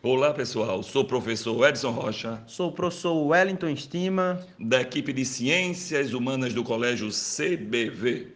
Olá, pessoal. Sou o professor Edson Rocha, Sou o professor Wellington Estima. da equipe de Ciências Humanas do Colégio CBV.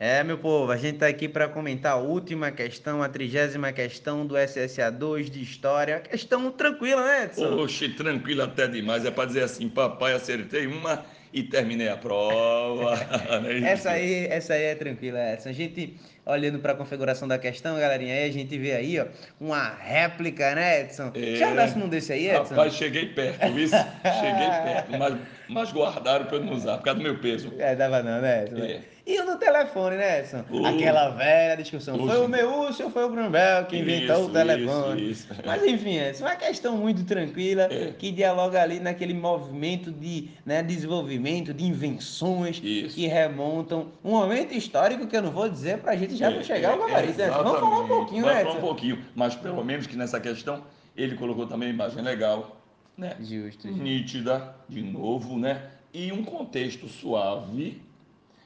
É, meu povo, a gente tá aqui para comentar a última questão, a trigésima questão do SSA 2 de História. Questão tranquila, né, Edson? Oxe, tranquilo até demais. É para dizer assim, papai, acertei uma e terminei a prova. É isso? Essa aí, essa aí é tranquila, Edson. A gente, olhando para a configuração da questão, galerinha, aí a gente vê aí, ó, uma réplica, né, Edson? É. Já andasse num desse aí, Edson? Rapaz, cheguei perto, viu? Cheguei perto, mas, mas guardaram para eu não usar, por causa do meu peso. É, dava não, né, Edson? É. E telefone, né, Edson? Uh. Aquela velha discussão. Foi o Meúcio ou foi o Bruno Bel que inventou Isso, o telefone? isso, isso. Mas enfim, Edson, uma questão muito tranquila É. que dialoga ali naquele movimento de né, desenvolvimento, de invenções que remontam um momento histórico que eu não vou dizer pra gente já É, chegar ao é, gabarito, né? Edson? Vamos falar um pouquinho, Vamos né, falar um pouquinho, mas pelo menos que nessa questão ele colocou também a imagem legal, né? Justo, justo. nítida, de novo, né? E um contexto suave,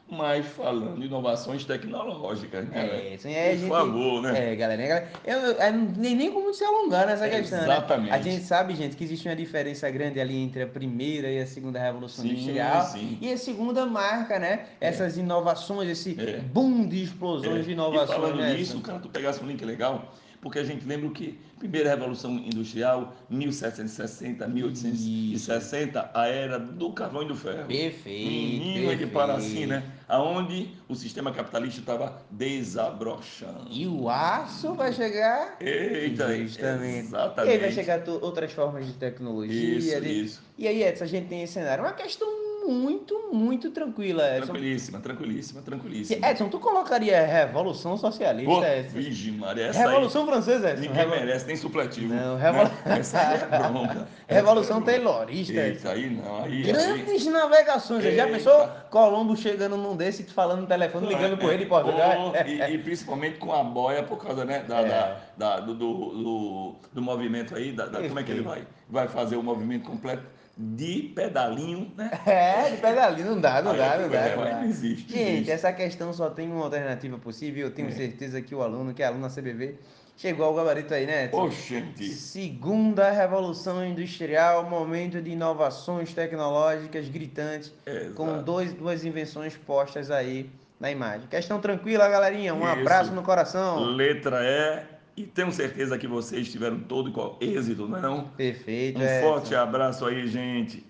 mas falando de inovações tecnológicas, né? É, isso a Por gente- favor, né? É, galera, né, galera? Eu, eu- eu não tem nem como se alongar nessa questão, Exatamente. né? A gente sabe, gente, que existe uma diferença grande ali entre a primeira e a segunda revolução Sim, industrial. sim. E a segunda marca, né? Essas inovações, esse É. boom de explosões É, de E inovações, falando né? nisso, cara, tu pegasse um link legal, porque a gente lembra que? Primeira Revolução Industrial, 1760, 1860, a era do carvão e do ferro. Perfeito. Menino, perfeito. para assim, né? Aonde o sistema capitalista estava desabrochando. E o aço vai chegar. Eita, Justamente. exatamente. E aí vai chegar outras formas de tecnologia. Isso, de- isso. E aí, Edson, a gente tem esse cenário. Uma questão muito, muito tranquila, Edson. Tranquilíssima, tranquilíssima, tranquilíssima. Edson, tu colocaria Revolução Socialista, Pô, Edson? Virgem Maria, essa Revolução Francesa, aí Edson. ninguém Revol- merece, nem supletivo. Não, né? revol- Essa aí é bronca. Revolução aí é bronca. Taylorista, Edson. Eita, aí não, aí... aí- Grandes navegações. Você já Eita. pensou Colombo chegando num desse, falando no telefone, ligando por ele em Portugal? Pô, e, e principalmente com a boia por causa né, da, É. da- da- do, do, do- do movimento aí, da, da- como é que ele vai? Vai fazer o movimento completo de pedalinho, né? É, de pedalinho, não dá, não Aí dá, é não dá. não dá. não existe, Gente, existe. essa questão só tem uma alternativa possível. Eu tenho É. certeza que o aluno, que é aluno da CBV, chegou ao gabarito aí, né, gente, Segunda Revolução Industrial, momento de inovações tecnológicas gritantes, com Exato. dois, duas invenções postas aí na imagem. Questão tranquila, galerinha. Um Isso. abraço no coração. letra E, e tenho certeza que vocês tiveram todo êxito, não é não? Perfeito, Um Edson. forte abraço aí, gente.